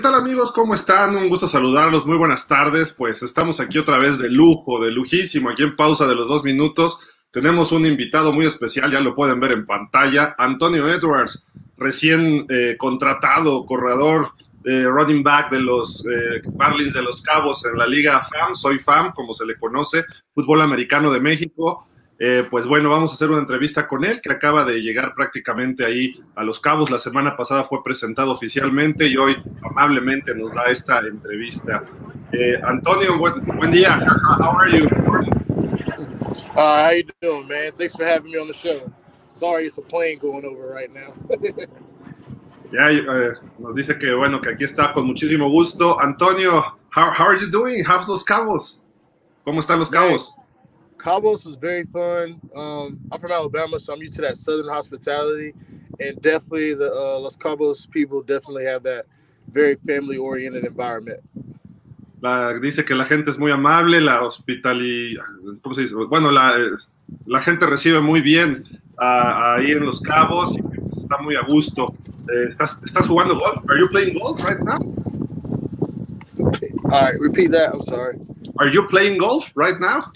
tal amigos? ¿Cómo están? Un gusto saludarlos. Muy buenas tardes. Pues estamos aquí otra vez de lujo, de lujísimo, aquí en pausa de los dos minutos. Tenemos un invitado muy especial, ya lo pueden ver en pantalla, Antonio Edwards, recién eh, contratado, corredor, eh, running back de los eh, Marlins de los Cabos en la Liga FAM, soy FAM, como se le conoce, fútbol americano de México. Eh, pues bueno, vamos a hacer una entrevista con él, que acaba de llegar prácticamente ahí a Los Cabos. La semana pasada fue presentado oficialmente y hoy amablemente nos da esta entrevista. Eh, Antonio, buen, buen, día. How are you? Uh, how you doing, man? Thanks for having me on the show. Sorry, it's a plane going over right now. ya eh, nos dice que bueno, que aquí está con muchísimo gusto. Antonio, how, how are you doing? How's Los Cabos? ¿Cómo están Los Cabos? Cabos was very fun. Um, I'm from Alabama, so I'm used to that southern hospitality, and definitely the uh, Los Cabos people definitely have that very family-oriented environment. La, dice que la gente es muy amable, la hospitalidad, ¿cómo se dice? Bueno, la, la gente recibe muy bien ahí en Los Cabos y está muy a gusto. Eh, ¿estás, ¿Estás jugando golf? Are you playing golf right now? All right, repeat that. I'm sorry. Are you playing golf right now?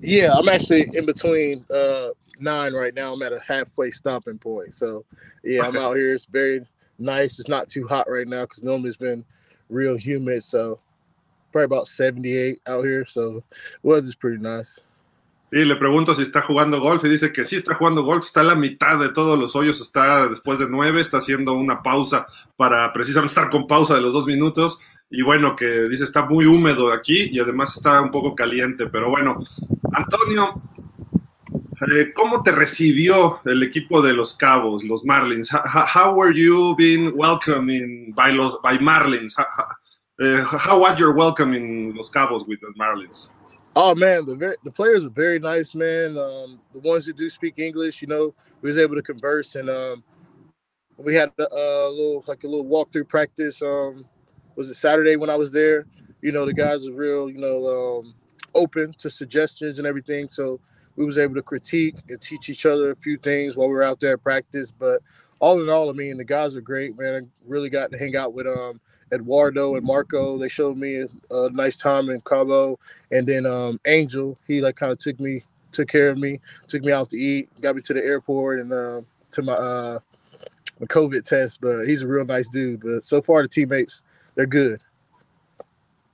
Yeah, I'm actually in between uh, nine right now. I'm at a halfway stopping point. So, yeah, I'm out here. It's very nice. It's not too hot right now because normally it's been real humid. So, probably about 78 out here. So, weather's pretty nice. Y le pregunto si está jugando golf y dice que sí está jugando golf, está a la mitad de todos los hoyos, está después de nueve, está haciendo una pausa para precisamente estar con pausa de los dos minutos y bueno, que dice está muy húmedo aquí y además está un poco caliente, pero bueno, Antonio, eh, ¿cómo te recibió el equipo de los Cabos, los Marlins? How, were you being welcomed by los by Marlins? How, uh, how was your welcome in Los Cabos with the Marlins? Oh man, the the players are very nice, man. Um, the ones that do speak English, you know, we was able to converse, and um, we had a, a, little like a little walkthrough practice. Um, was it Saturday when I was there? You know, the guys are real, you know, um, open to suggestions and everything. So we was able to critique and teach each other a few things while we were out there at practice. But all in all, I mean, the guys are great, man. I really got to hang out with um Eduardo and Marco. They showed me a, nice time in Cabo, and then um, Angel. He like kind of took me, took care of me, took me out to eat, got me to the airport, and uh, to my uh, my COVID test. But he's a real nice dude. But so far, the teammates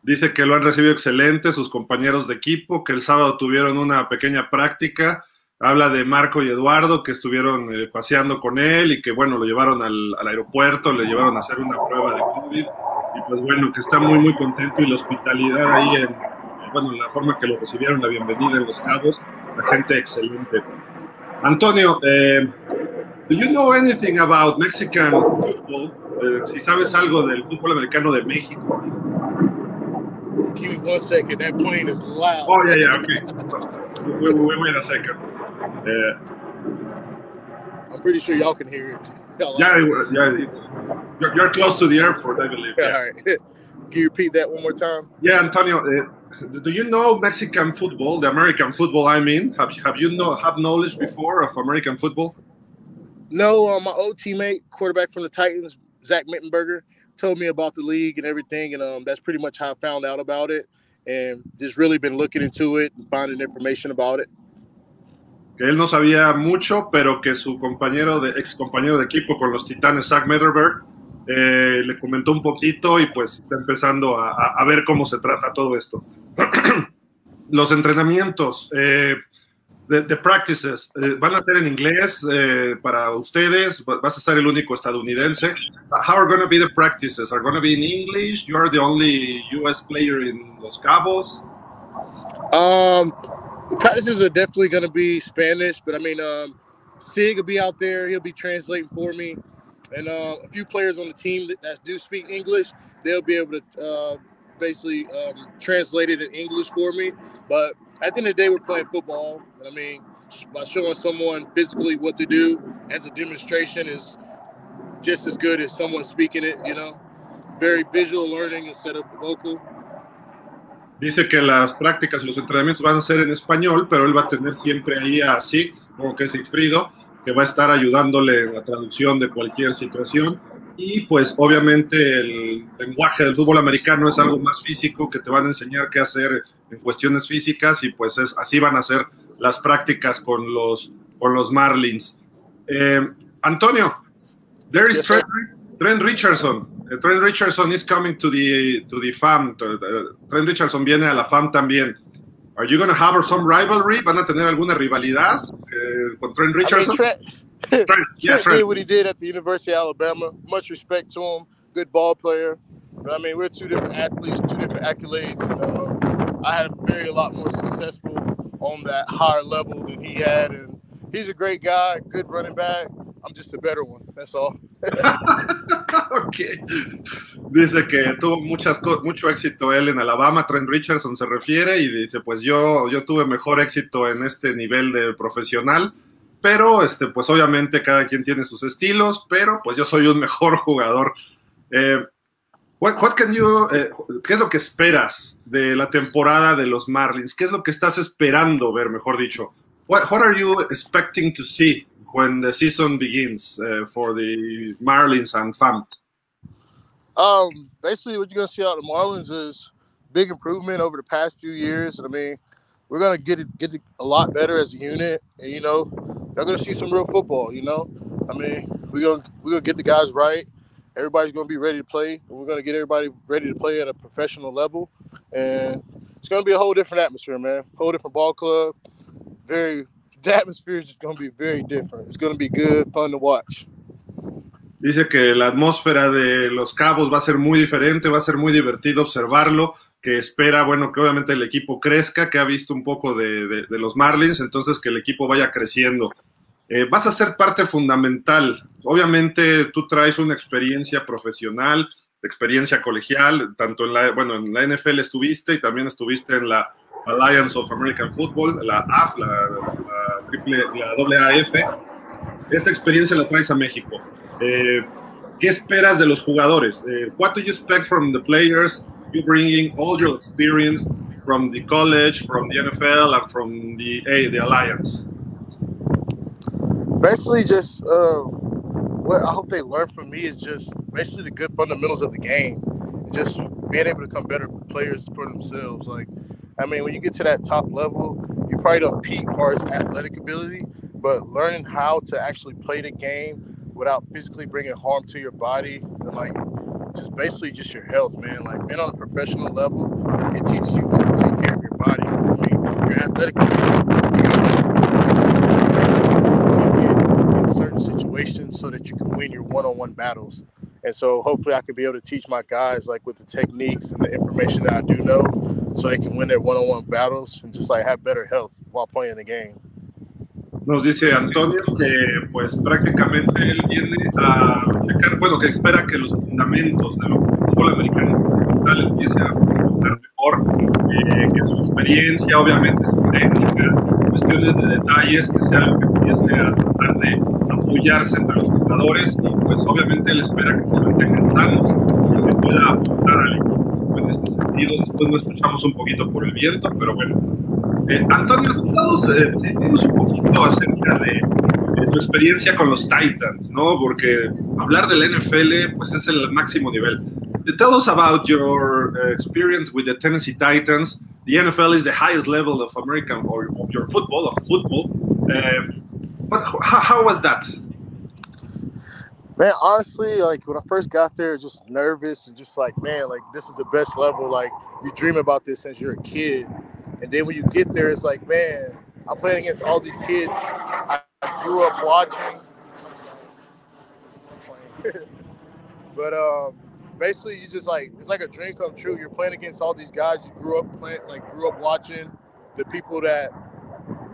Dice que lo han recibido excelente sus compañeros de equipo, que el sábado tuvieron una pequeña práctica. Habla de Marco y Eduardo que estuvieron eh, paseando con él y que bueno, lo llevaron al, aeropuerto, le llevaron a hacer una prueba de COVID y pues bueno, que está muy muy contento y la hospitalidad ahí en, bueno, la forma que lo recibieron, la bienvenida en Los Cabos, la gente excelente. Antonio, eh, do you know anything about Mexican football? Eh, si sabes algo del fútbol americano de México. Give me one second. That plane is loud. Oh yeah, yeah. Okay. wait, wait, wait a second. Uh, I'm pretty sure y'all can hear it. yeah, yeah. You're, you're, close to the airport, I believe. Yeah. All right. Can you repeat that one more time? Yeah, Antonio. Uh, do you know Mexican football, the American football? I mean, have have you know have knowledge before of American football? No, uh, my old teammate, quarterback from the Titans, Zach Mittenberger, told me about the league and everything, and um, that's pretty much how I found out about it, and just really been looking into it and finding information about it. Que él no sabía mucho, pero que su compañero de ex compañero de equipo con los Titanes, Zach Mittenberg, eh, le comentó un poquito y pues está empezando a, a ver cómo se trata todo esto. los entrenamientos. Eh, The, the, practices eh, van a ser en inglés eh, para ustedes. Vas a ser el único estadounidense. How are going to be the practices? Are going to be in English? You are the only U.S. player in Los Cabos. Um, practices are definitely going to be Spanish, but I mean, um, Sig will be out there. He'll be translating for me, and uh, a few players on the team that, that, do speak English, they'll be able to uh, basically um, translate it in English for me. But at the end of the day, we're playing football. I mean, by showing someone physically what to do as a demonstration is just as good as someone speaking it, you know. Very visual learning instead of vocal. Dice que las prácticas y los entrenamientos van a ser en español, pero él va a tener siempre ahí a Sig, como que es Sigfrido, que va a estar ayudándole en la traducción de cualquier situación. Y pues obviamente el lenguaje del fútbol americano es algo más físico que te van a enseñar qué hacer en cuestiones físicas y pues es, así van a ser las prácticas con los, con los Marlins. Eh, Antonio, there is Trent, Trent, Richardson. Uh, Trent Richardson is coming to the, to the FAM. Uh, Trent Richardson viene a la FAM también. Are you going to have some rivalry? ¿Van a tener alguna rivalidad eh, con Trent Richardson? I mean, Trent, Trent, yeah, Trent did what he did at the University of Alabama. Much respect to him. Good ball player. But I mean, we're two different athletes, two different accolades. And, uh, I had a very a lot more successful on that higher level than he had, and he's a great guy, good running back. I'm just a better one. That's all. ok. Dice que tuvo muchas mucho éxito él en Alabama, Trent Richardson se refiere, y dice, pues yo, yo tuve mejor éxito en este nivel de profesional pero este, pues obviamente cada quien tiene sus estilos, pero pues yo soy un mejor jugador. Eh, what, what can you, eh, ¿Qué es lo que esperas de la temporada de los Marlins? ¿Qué es lo que estás esperando ver, mejor dicho? What, what are you expecting to see when the season begins uh, for the Marlins and FAM? Um, basically, what you're going to see out of the Marlins is big improvement over the past few years. I mean, we're going to get get a lot better as a unit, and you know, y'all gonna see some real football. You know, I mean, we're gonna we're gonna get the guys right. Everybody's gonna be ready to play. We're gonna get everybody ready to play at a professional level, and it's gonna be a whole different atmosphere, man. Whole different ball club. Very, the atmosphere is just gonna be very different. It's gonna be good, fun to watch. Dice que la atmósfera de Los Cabos va a ser muy diferente, va a ser muy divertido observarlo. que espera, bueno, que obviamente el equipo crezca, que ha visto un poco de, de, de los Marlins, entonces que el equipo vaya creciendo. Eh, vas a ser parte fundamental. Obviamente tú traes una experiencia profesional, experiencia colegial, tanto en la, bueno, en la NFL estuviste y también estuviste en la Alliance of American Football, la AF, la, la, triple, la AAF. Esa experiencia la traes a México. Eh, ¿Qué esperas de los jugadores? Eh, what do you expect from the players? you bringing all your experience from the college, from the NFL, and from the A, the Alliance? Basically, just uh, what I hope they learn from me is just basically the good fundamentals of the game, just being able to become better players for themselves. Like, I mean, when you get to that top level, you probably don't peak far as athletic ability, but learning how to actually play the game without physically bringing harm to your body and like just basically just your health, man. Like being on a professional level, it teaches you how to take care of your body. I mean, your athletic so that you can win your one-on-one battles. And so hopefully I could be able to teach my guys like with the techniques and the information that I do know so they can win their one-on-one battles and just like have better health while playing the game. Nos dice Antonio que pues prácticamente él viene a checar, bueno, que espera que los fundamentos de lo que el fútbol americano tal empiece a funcionar mejor, eh, que su experiencia, obviamente su técnica, cuestiones de detalles, que sea lo que empiece a tratar de apoyarse entre los jugadores y pues obviamente él espera que se mantengan sanos y que pueda aportar al equipo en este sentido. Después lo escuchamos un poquito por el viento, pero bueno. Eh, Antonio, eh, dinos un poquito acerca de, de, tu experiencia con los Titans, ¿no? Porque hablar del NFL, pues es el máximo nivel. Tell us about your uh, experience with the Tennessee Titans. The NFL is the highest level of American or of your football, of football. Um, but how, how was that? Man, honestly, like when I first got there, just nervous and just like, man, like this is the best level. Like you dream about this since you're a kid. And then when you get there, it's like, man, I'm playing against all these kids I, grew up watching. but um, basically, you just like it's like a dream come true. You're playing against all these guys you grew up playing, like grew up watching, the people that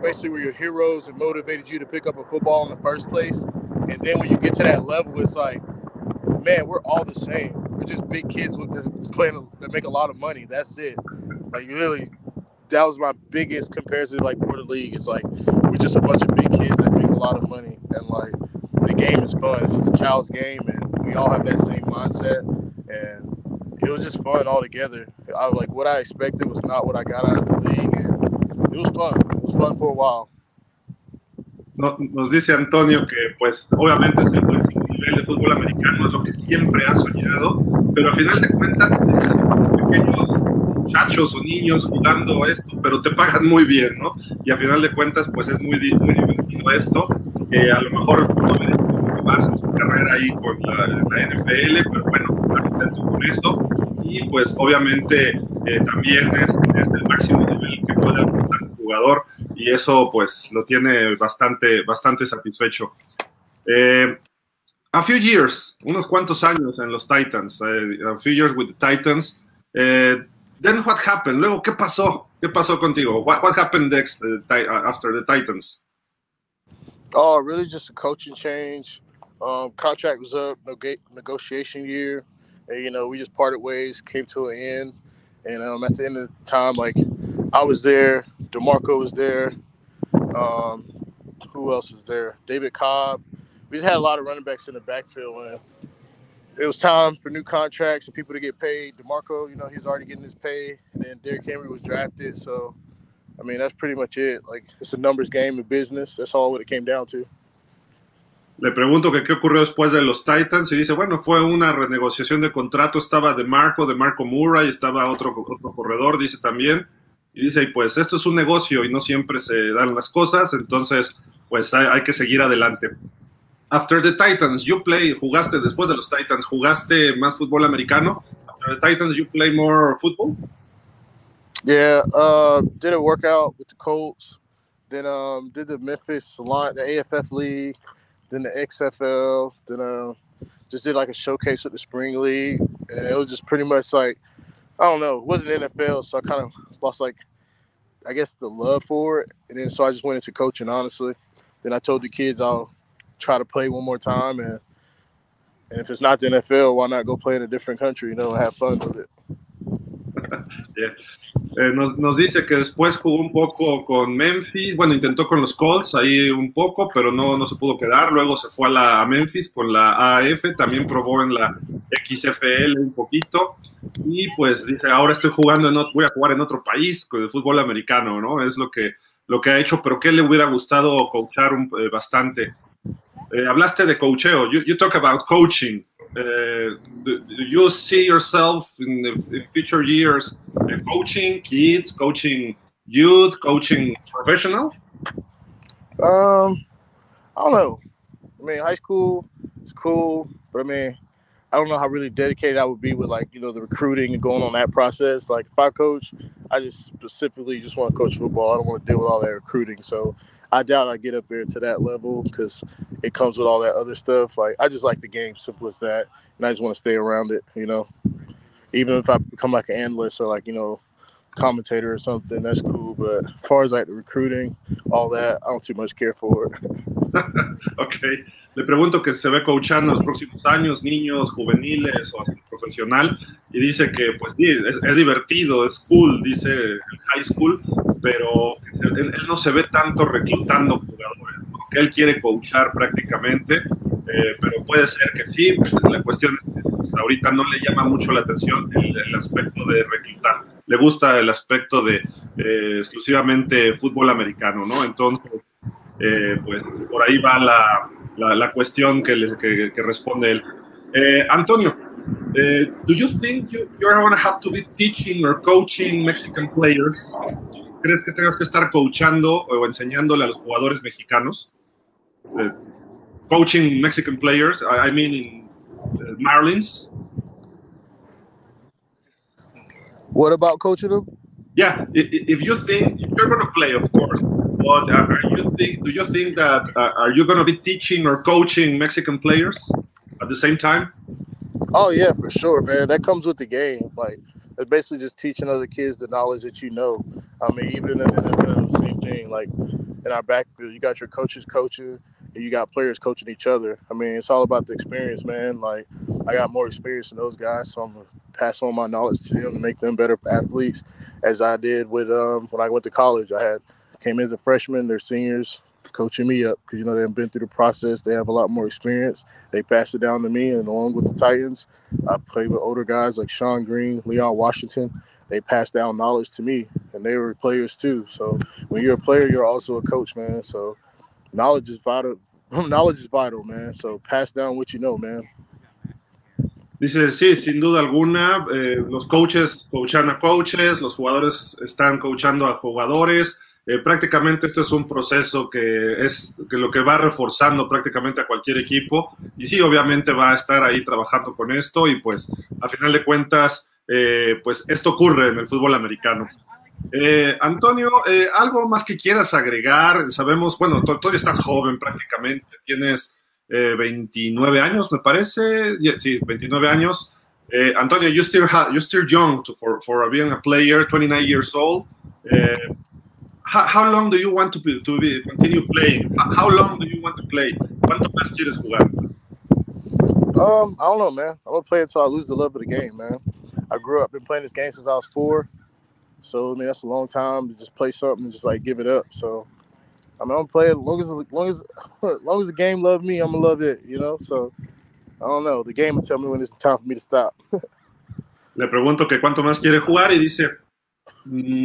basically were your heroes and motivated you to pick up a football in the first place. And then when you get to that level, it's like, man, we're all the same. We're just big kids with this playing that make a lot of money. That's it. Like really, that was my biggest comparison like for the league. It's like we're just a bunch of big kids that make a lot of money and like the game is fun. It's a child's game and we all have that same mindset and it was just fun all together. I like what I expected was not what I got out of the league and it was fun. It was fun for a while. Nos dice Antonio que pues obviamente fue nivel de fútbol americano, es lo que siempre ha soñado, pero al final de cuentas es pequeños muchachos o niños jugando esto, pero te pagan muy bien, ¿no? Y al final de cuentas, pues es muy, muy divertido esto. Eh, a lo mejor no me más en su carrera ahí con la, la NFL, pero bueno, contento con eso. Y pues obviamente eh, también es, es, el máximo nivel que puede alcanzar un jugador y eso pues lo tiene bastante, bastante satisfecho. Eh, a few years, unos cuantos años en los Titans, uh, a few years with the Titans. Uh, then what happened? Luego, ¿qué pasó? ¿Qué pasó contigo? What, what happened next uh, after the Titans? Oh, really just a coaching change. Um, contract was up, negotiation year. And, you know, we just parted ways, came to an end. And um, at the end of the time, like, I was there, DeMarco was there. Um, who else was there? David Cobb we just had a lot of running backs in the backfield. And it was time for new contracts and people to get paid. DeMarco, you know, he's already getting his pay. And then Derrick Henry was drafted. So, I mean, that's pretty much it. Like, it's a numbers game of business. That's all what it came down to. Le pregunto que qué ocurrió después de los Titans y dice, bueno, fue una renegociación de contrato, estaba de Marco, de Marco Murray, estaba otro, otro corredor, dice también, y dice, pues esto es un negocio y no siempre se dan las cosas, entonces pues hay, que seguir adelante. After the Titans, you play, jugaste después de los Titans, jugaste más fútbol americano. After the Titans, you play more football. Yeah, uh, did a workout with the Colts. Then um, did the Memphis Salon, the AFF league. Then the XFL. Then uh, just did like a showcase with the spring league, and it was just pretty much like I don't know. It wasn't NFL, so I kind of lost like I guess the love for it, and then so I just went into coaching honestly. Then I told the kids I'll try to play one more time and and if it's not the NFL, why not go play in a different country, you know, and have fun with it. yeah. eh, nos, nos, dice que después jugó un poco con Memphis, bueno, intentó con los Colts ahí un poco, pero no, no se pudo quedar. Luego se fue a, la, a Memphis con la AF, también probó en la XFL un poquito. Y pues dice, ahora estoy jugando, en, voy a jugar en otro país, con el fútbol americano, ¿no? Es lo que, lo que ha hecho, pero que le hubiera gustado coachar un, eh, bastante Eh, hablaste de coacheo. You, talk about coaching. Uh, do, you see yourself in the future years coaching kids, coaching youth, coaching professional? Um, I don't know. I mean, high school is cool, but I mean, I don't know how really dedicated I would be with like you know the recruiting and going on that process. Like if I coach, I just specifically just want to coach football. I don't want to deal with all that recruiting. So I doubt I get up there to that level because it comes with all that other stuff. Like I just like the game, simple as that, and I just want to stay around it. You know, even if I become like an analyst or like you know commentator or something, that's cool. But as far as like the recruiting, all that, I don't too much care for it. okay. Le pregunto que se ve coachando en los próximos años, niños, juveniles o hasta profesional, y dice que pues sí, es, es divertido, es cool, dice el high school, pero él, él, no se ve tanto reclutando jugadores, ¿no? que él quiere coachar prácticamente, eh, pero puede ser que sí, la cuestión es que pues, ahorita no le llama mucho la atención el, el, aspecto de reclutar, le gusta el aspecto de eh, exclusivamente fútbol americano, ¿no? Entonces, eh, pues por ahí va la la, la cuestión que, le, que, que, responde él. Eh, Antonio, eh, do you think you, you're going to have to be teaching or coaching Mexican players? ¿Crees que tengas que estar coachando o enseñándole a los jugadores mexicanos? Uh, coaching Mexican players, I, I mean in uh, Marlins. What about coaching them? Yeah, if, if you think you're going to play, of course, but are you think? Do you think that uh, are you going to be teaching or coaching Mexican players at the same time? Oh yeah, for sure, man. That comes with the game. Like it's basically just teaching other kids the knowledge that you know. I mean, even in the NFL, same thing. Like in our backfield, you got your coaches coaching, and you got players coaching each other. I mean, it's all about the experience, man. Like I got more experience than those guys, so I'm gonna pass on my knowledge to them and make them better athletes, as I did with um, when I went to college. I had came in as a freshman, they're seniors coaching me up because you know they've been through the process. They have a lot more experience. They pass it down to me, and along with the Titans, I played with older guys like Sean Green, Leon Washington. They pass down knowledge to me, and they were players too. So when you're a player, you're also a coach, man. So knowledge is vital, knowledge is vital, man. So pass down what you know, man. Dice, sí, sin duda alguna, eh, los coaches coachan a coaches, los jugadores están coachando a jugadores. Eh, prácticamente esto es un proceso que es que lo que va reforzando prácticamente a cualquier equipo. Y sí, obviamente va a estar ahí trabajando con esto y pues a final de cuentas, eh, pues esto ocurre en el fútbol americano. Eh, Antonio, ¿algo más que quieras agregar? Sabemos, bueno, todavía estás joven prácticamente, tienes eh, 29 años, me parece. Sí, 29 años. Antonio, you still you're still young to, for, for being a player, 29 years old. How, how, long do you want to, be, to be, continue playing? How long do you want to play? ¿Cuánto más quieres jugar? Um, I don't know, man. I'm gonna play until I lose the love of the game, man. I grew up been playing this game since I was four. So I mean that's a long time to just play something and just like give it up. So I mean I'm gonna play it as long as long as as long as the game love me, I'm gonna love it, you know. So I don't know. The game will tell me when it's time for me to stop. Le pregunto que cuánto más quiere jugar y dice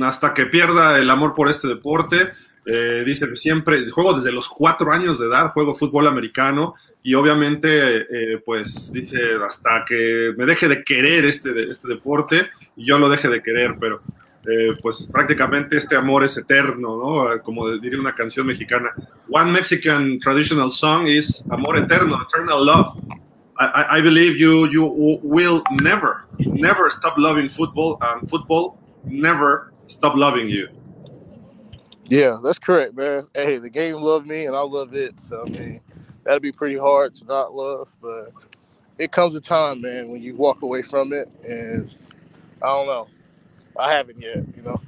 hasta que pierda el amor por este deporte. Eh, dice siempre juego desde los cuatro años de edad, juego fútbol americano y obviamente eh, pues dice hasta que me deje de querer este, este deporte y yo lo deje de querer, pero eh, pues prácticamente este amor es eterno, ¿no? Como diría una canción mexicana. One Mexican traditional song is Amor Eterno, Eternal Love. I, I believe you you will never, never stop loving football, and football never stop loving you. Yeah, that's correct, man. Hey, the game loved me, and I love it. So I mean, that'd be pretty hard to not love, but it comes a time, man, when you walk away from it, and I don't know. I haven't yet, you know.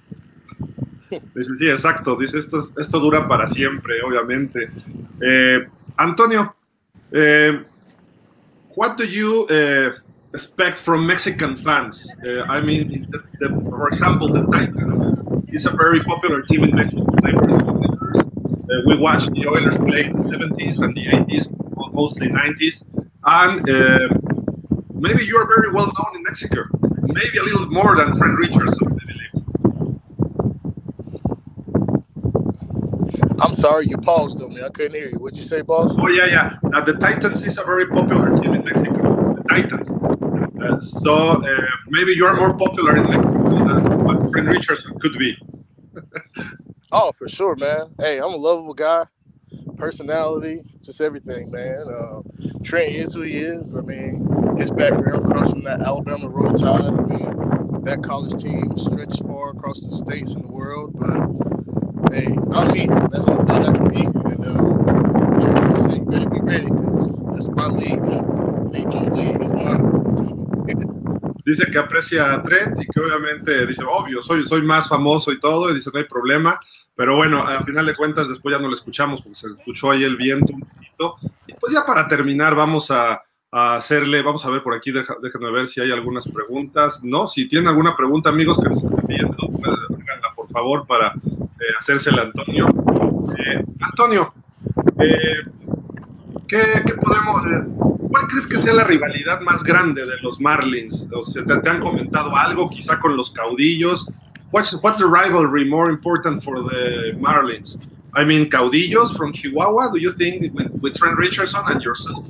Dice, sí, exacto. Dice, esto, esto dura para siempre, obviamente. Eh, Antonio, eh, what do you uh, expect from Mexican fans? Uh, I mean, the, the, for example, the Titans is a very popular team in Mexico. Uh, we watched the Oilers play in the 70s and the 80s, mostly 90s, and maybe you are very well known in Mexico. Maybe a little more than Trent Richardson. I'm sorry, you paused on me. I couldn't hear you. What'd you say, boss? Oh yeah, yeah. Uh, the Titans is a very popular team in Mexico. The Titans. Uh, so uh, maybe you are more popular in Mexico than what Trent Richardson could be. oh, for sure, man. Hey, I'm a lovable guy. Personality, just everything, man. Uh, Trent is who he is. I mean, his background comes from that Alabama Roll Tide. I mean, that college team stretched far across the states and the world. But hey, I'm me. That's all thing I can be. And um, just say, better be ready because that's my league. Major league is mine. Dice que aprecia a Trent y que obviamente dice, obvio, soy, soy más famoso y todo, y dice, no hay problema. Pero bueno, al final de cuentas, después ya no lo escuchamos porque se escuchó ahí el viento un poquito. Y pues ya para terminar, vamos a, hacerle, vamos a ver por aquí, deja, déjenme ver si hay algunas preguntas. No, si tienen alguna pregunta, amigos que nos estén viendo, pues, por favor, para eh, hacérsela a Antonio. Eh, Antonio, eh, ¿qué, ¿qué, podemos, eh, cuál crees que sea la rivalidad más grande de los Marlins? O sea, te, te, han comentado algo, quizá con los caudillos. What's, what's the rivalry more important for the Marlins? I mean, caudillos from Chihuahua, do you think, with, with Trent Richardson and yourself?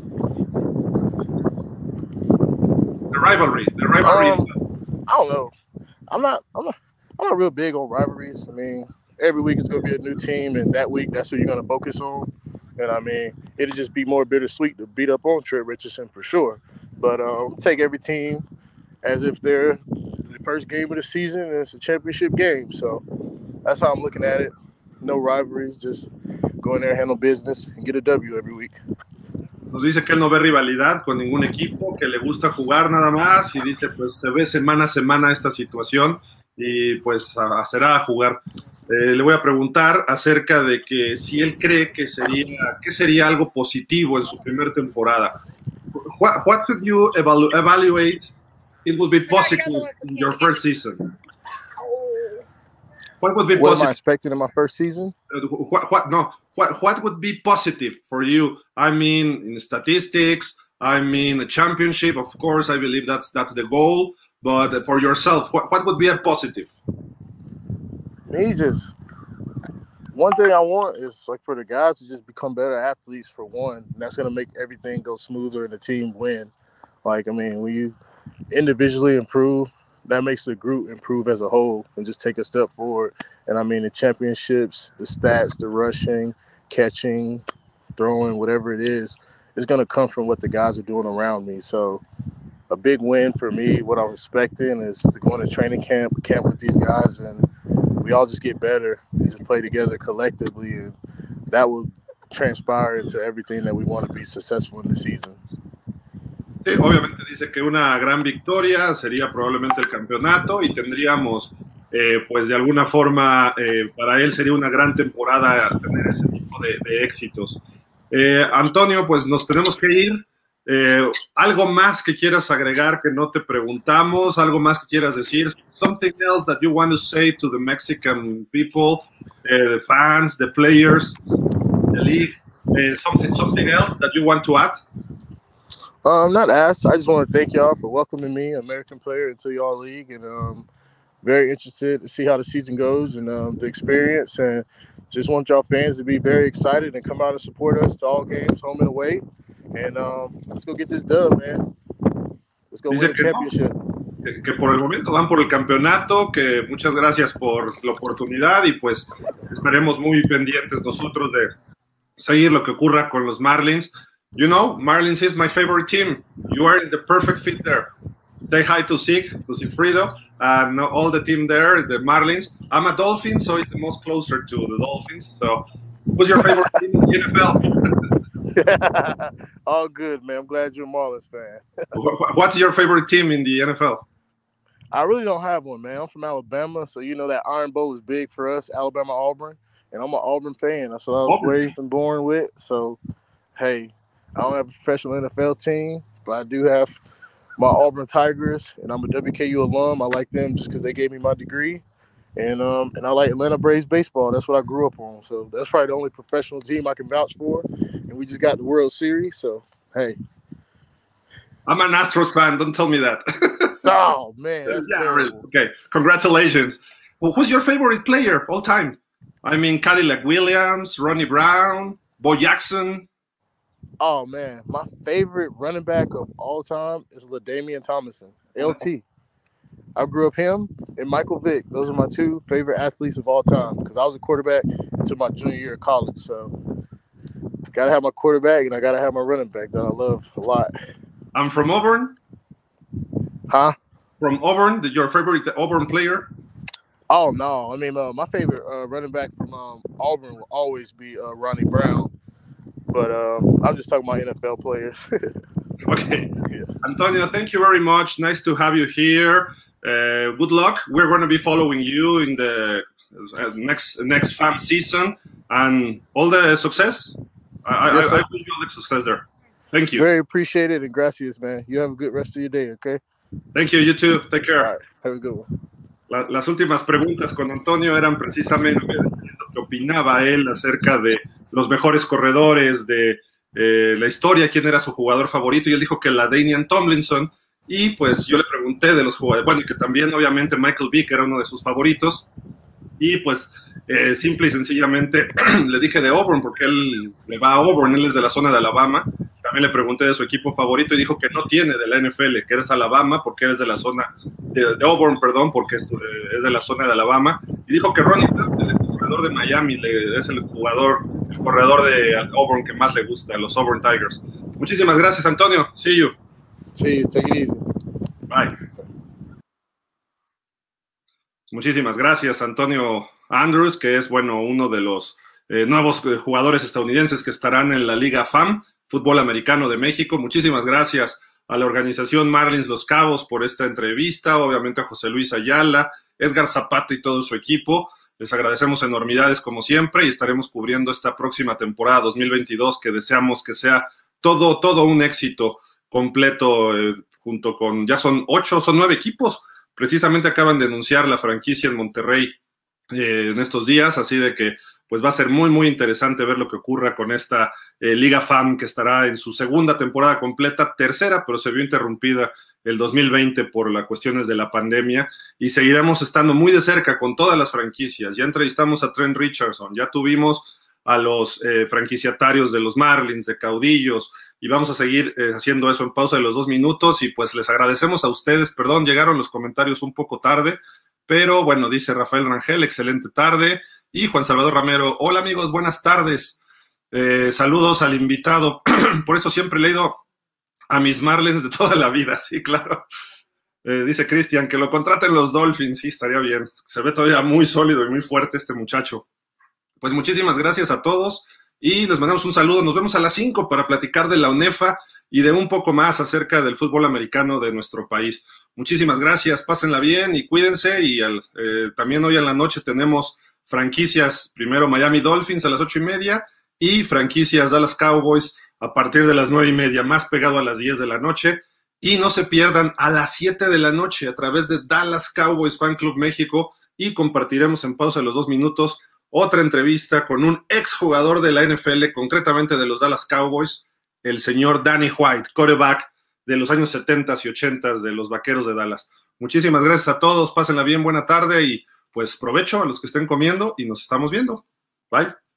the rivalry, the rivalry. Um, I don't know. I'm not. I'm not. I'm not real big on rivalries. I mean, every week is going to be a new team, and that week that's who you're going to focus on. And I mean, it'll just be more bittersweet to beat up on Trent Richardson for sure. But um, take every team as if they're the first game of the season and it's a championship game. So that's how I'm looking at it. No rivalries, just go in there, handle business, and get a W every week. nos dice que él no ve rivalidad con ningún equipo, que le gusta jugar nada más y dice pues se ve semana a semana esta situación y pues a, será a jugar. Eh, le voy a preguntar acerca de que si él cree que sería, que sería algo positivo en su primera temporada. What, what could you evalu evaluate it would be positive in your first season? What would be what positive? am I expecting in my first season? What, what, no, what, what would be positive for you? I mean, in statistics, I mean, a championship, of course, I believe that's that's the goal. But for yourself, what, what would be a positive? Me just one thing I want is like for the guys to just become better athletes for one. And that's gonna make everything go smoother and the team win. Like I mean, when you individually improve, that makes the group improve as a whole and just take a step forward. And I mean, the championships, the stats, the rushing, catching, throwing, whatever it is, is going to come from what the guys are doing around me. So, a big win for me. What I'm expecting is to go into training camp, camp with these guys, and we all just get better and just play together collectively, and that will transpire into everything that we want to be successful in the season. Sí, obviamente dice que una gran victoria sería probablemente el campeonato y tendríamos, eh, pues de alguna forma, eh, para él sería una gran temporada tener ese tipo de, de éxitos. Eh, Antonio, pues nos tenemos que ir. Algo más que quieras agregar que no te preguntamos, algo más que quieras decir, something else that you want to say to the Mexican people, the fans, the players, the league, something, something else that you want to add? Um, not asked. I just want to thank y'all for welcoming me, American player, into y'all league, and um, very interested to see how the season goes and um, the experience, and just want y'all fans to be very excited and come out and support us to all games, home and away, and um, let's go get this dub, man. Let's go Dice win the championship. No, que, que por el momento van por el campeonato, que muchas gracias por la oportunidad y pues estaremos muy pendientes nosotros de seguir lo que ocurra con los Marlins. You know, Marlins is my favorite team. You are the perfect fit there. Say hi to Sig, to Sigfrido, and all the team there, the Marlins. I'm a Dolphin, so it's the most closer to the Dolphins. So, who's your favorite team in the NFL? all good, man. I'm glad you're a Marlins fan. What's your favorite team in the NFL? I really don't have one, man. I'm from Alabama, so you know that Iron Bowl is big for us, Alabama Auburn, and I'm an Auburn fan. That's what I was Auburn. raised and born with. So, hey, I don't have a professional NFL team, but I do have my Auburn Tigers, and I'm a WKU alum. I like them just because they gave me my degree, and um, and I like Atlanta Braves baseball. That's what I grew up on. So that's probably the only professional team I can vouch for. And we just got the World Series, so hey. I'm an Astros fan. Don't tell me that. oh man, yeah, really. Okay, congratulations. Well, who's your favorite player all time? I mean, Cadillac Williams, Ronnie Brown, Bo Jackson. Oh man, my favorite running back of all time is LaDainian Tomlinson, LT. I grew up him and Michael Vick. Those are my two favorite athletes of all time because I was a quarterback until my junior year of college. So gotta have my quarterback and I gotta have my running back that I love a lot. I'm from Auburn. Huh? From Auburn, your favorite Auburn player? Oh no, I mean uh, my favorite uh, running back from um, Auburn will always be uh, Ronnie Brown. But um, I'm just talking about NFL players. okay. Yeah. Antonio, thank you very much. Nice to have you here. Uh, good luck. We're going to be following you in the uh, next next FAM season and all the success. I, yes, I, I wish you all the success there. Thank you. Very appreciated and gracias, man. You have a good rest of your day, okay? Thank you. You too. Take care. All right. Have a good one. La, las últimas preguntas con Antonio eran precisamente lo que opinaba él acerca de los mejores corredores de eh, la historia, quién era su jugador favorito, y él dijo que la Danian Tomlinson, y pues yo le pregunté de los jugadores, bueno, y que también obviamente Michael Vick era uno de sus favoritos, y pues eh, simple y sencillamente le dije de Auburn, porque él le va a Auburn, él es de la zona de Alabama, también le pregunté de su equipo favorito y dijo que no tiene de la NFL, que eres Alabama porque eres de la zona de, Auburn, perdón, porque es, de la zona de Alabama, y dijo que Ronnie de Miami es el jugador, el corredor de Auburn que más le gusta, los Auburn Tigers. Muchísimas gracias, Antonio. See you. Sí, easy. Bye. Muchísimas gracias, Antonio Andrews, que es, bueno, uno de los eh, nuevos eh, jugadores estadounidenses que estarán en la Liga FAM, Fútbol Americano de México. Muchísimas gracias a la organización Marlins Los Cabos por esta entrevista, obviamente a José Luis Ayala, Edgar Zapata y todo su equipo. Les agradecemos enormidades como siempre y estaremos cubriendo esta próxima temporada 2022 que deseamos que sea todo, todo un éxito completo eh, junto con, ya son ocho, son nueve equipos. Precisamente acaban de anunciar la franquicia en Monterrey eh, en estos días, así de que pues va a ser muy, muy interesante ver lo que ocurra con esta eh, Liga FAM que estará en su segunda temporada completa, tercera, pero se vio interrumpida el 2020 por las cuestiones de la pandemia y seguiremos estando muy de cerca con todas las franquicias. Ya entrevistamos a Trent Richardson, ya tuvimos a los franquiciatarios de los Marlins, de Caudillos, y vamos a seguir eh, haciendo eso en pausa de los dos minutos y pues les agradecemos a ustedes, perdón, llegaron los comentarios un poco tarde, pero bueno, dice Rafael Rangel, excelente tarde, y Juan Salvador Ramero, hola amigos, buenas tardes, eh, saludos al invitado, por eso siempre he leído a mis Marlins de toda la vida, sí, claro. Eh, dice Cristian, que lo contraten los Dolphins, sí, estaría bien. Se ve todavía muy sólido y muy fuerte este muchacho. Pues muchísimas gracias a todos y les mandamos un saludo. Nos vemos a las 5 para platicar de la UNEFA y de un poco más acerca del fútbol americano de nuestro país. Muchísimas gracias, pásenla bien y cuídense. Y eh, también hoy en la noche tenemos franquicias, primero Miami Dolphins a las ocho y media y franquicias Dallas Cowboys a partir de las nueve y media, más pegado a las 10 de la noche. Y no se pierdan a las 7 de la noche a través de Dallas Cowboys Fan Club México y compartiremos en pausa los dos minutos otra entrevista con un exjugador de la NFL, concretamente de los Dallas Cowboys, el señor Danny White, quarterback de los años 70 y 80 de los Vaqueros de Dallas. Muchísimas gracias a todos, pásenla bien, buena tarde y pues provecho a los que estén comiendo y nos estamos viendo. Bye.